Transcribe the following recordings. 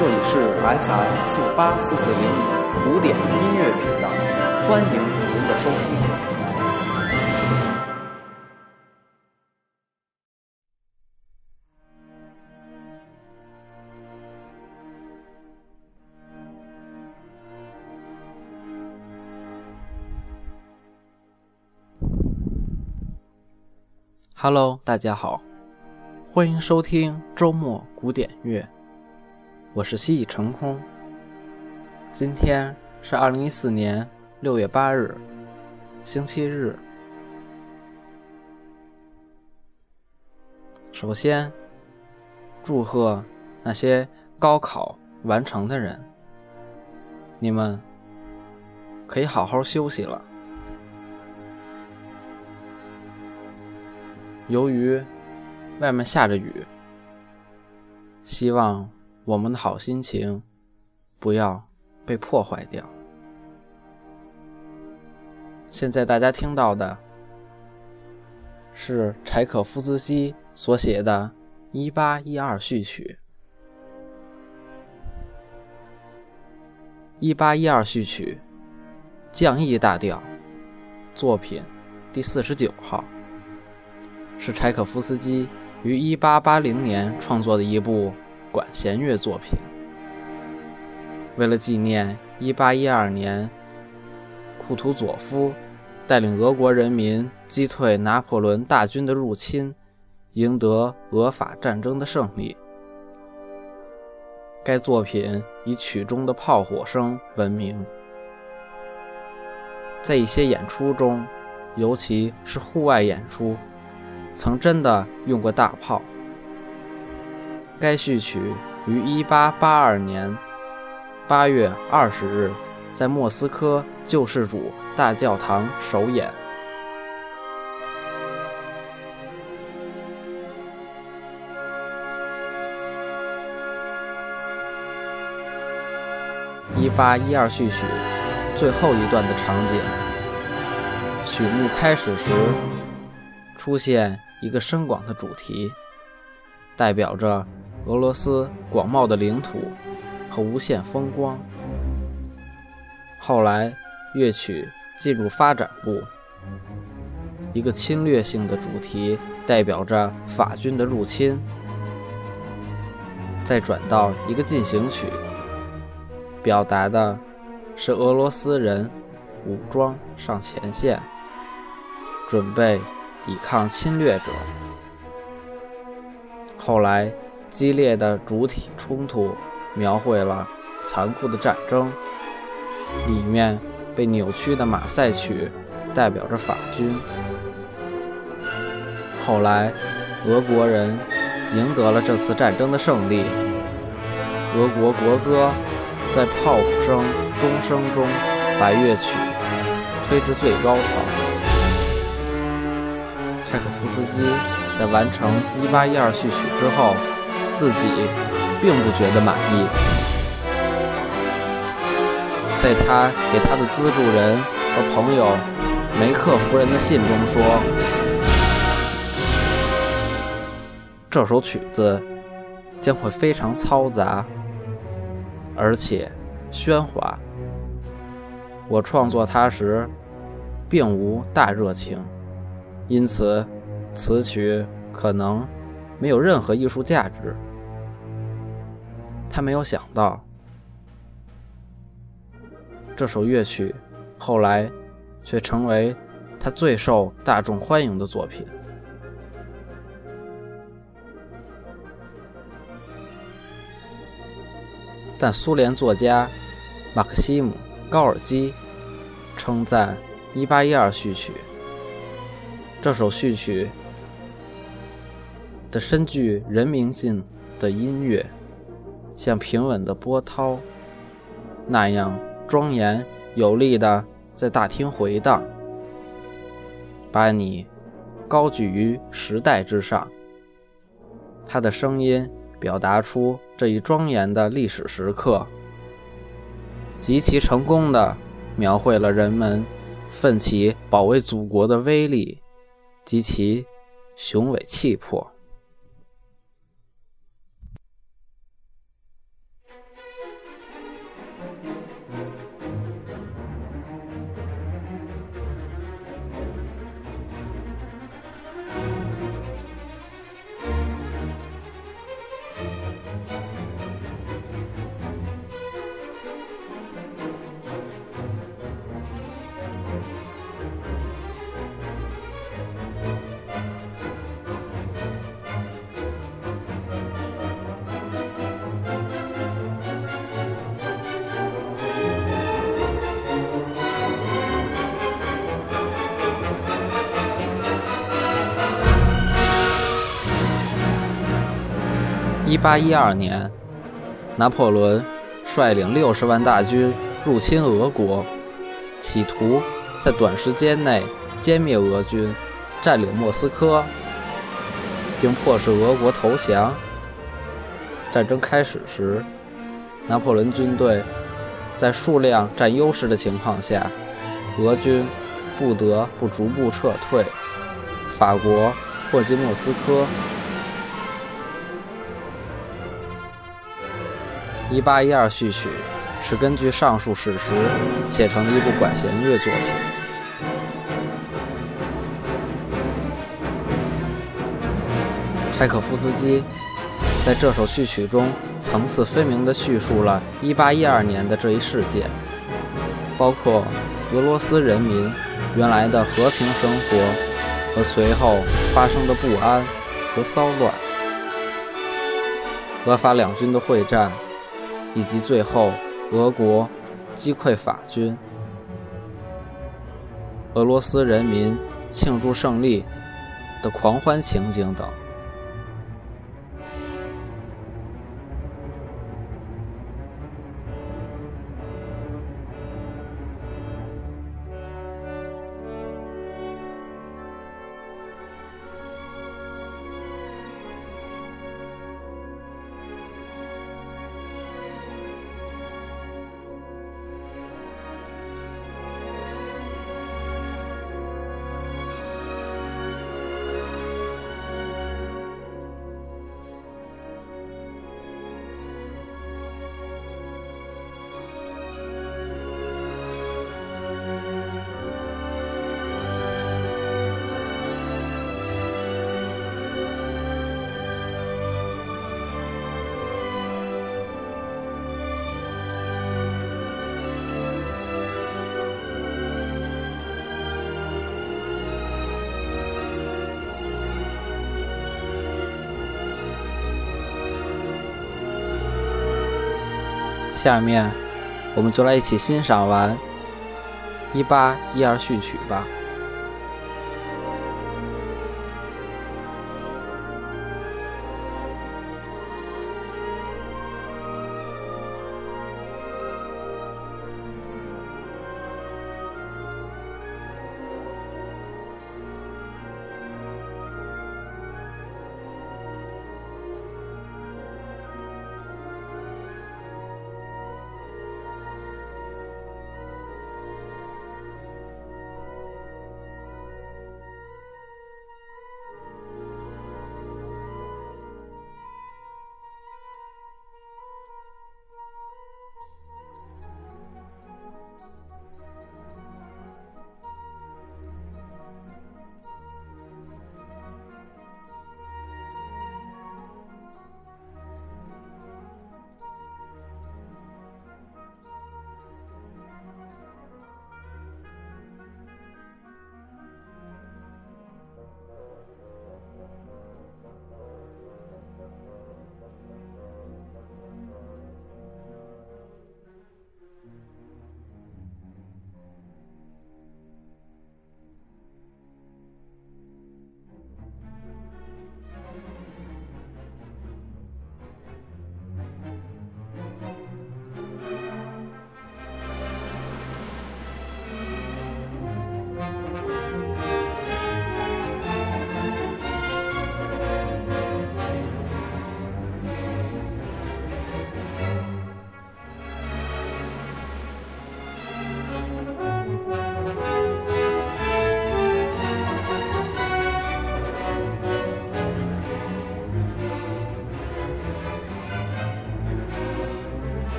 这里是 FM 四八四四零五古典音乐频道，欢迎您的收听。Hello，大家好，欢迎收听周末古典乐，我是西已成空。今天是二零一四年六月八日，星期日。首先，祝贺那些高考完成的人，你们可以好好休息了。由于外面下着雨，希望我们的好心情不要被破坏掉。现在大家听到的是柴可夫斯基所写的《一八一二序曲》。一八一二序曲，降 E 大调，作品第四十九号。是柴可夫斯基于1880年创作的一部管弦乐作品。为了纪念1812年库图佐夫带领俄国人民击退拿破仑大军的入侵，赢得俄法战争的胜利，该作品以曲中的炮火声闻名。在一些演出中，尤其是户外演出。曾真的用过大炮。该序曲于1882年8月20日在莫斯科救世主大教堂首演。1812序曲最后一段的场景，曲目开始时。出现一个深广的主题，代表着俄罗斯广袤的领土和无限风光。后来，乐曲进入发展部，一个侵略性的主题代表着法军的入侵。再转到一个进行曲，表达的是俄罗斯人武装上前线，准备。抵抗侵略者。后来，激烈的主体冲突描绘了残酷的战争。里面被扭曲的马赛曲代表着法军。后来，俄国人赢得了这次战争的胜利。俄国国歌在炮声、钟声中把乐曲推至最高潮。柴可夫斯基在完成《一八一二序曲》之后，自己并不觉得满意。在他给他的资助人和朋友梅克夫人的信中说：“这首曲子将会非常嘈杂，而且喧哗。我创作它时，并无大热情。”因此，此曲可能没有任何艺术价值。他没有想到，这首乐曲后来却成为他最受大众欢迎的作品。但苏联作家马克西姆·高尔基称赞《一八一二序曲》。这首序曲的深具人民性的音乐，像平稳的波涛那样庄严有力的在大厅回荡，把你高举于时代之上。他的声音表达出这一庄严的历史时刻，极其成功的描绘了人们奋起保卫祖国的威力。及其雄伟气魄。一八一二年，拿破仑率领六十万大军入侵俄国，企图在短时间内歼灭俄军，占领莫斯科，并迫使俄国投降。战争开始时，拿破仑军队在数量占优势的情况下，俄军不得不逐步撤退。法国迫近莫斯科。一八一二序曲是根据上述史实写成的一部管弦乐作品。柴可夫斯基在这首序曲中层次分明地叙述了一八一二年的这一事件，包括俄罗斯人民原来的和平生活和随后发生的不安和骚乱，俄法两军的会战。以及最后，俄国击溃法军，俄罗斯人民庆祝胜利的狂欢情景等。下面，我们就来一起欣赏完《一八一二序曲》吧。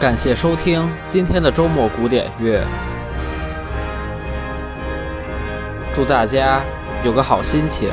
感谢收听今天的周末古典乐，祝大家有个好心情。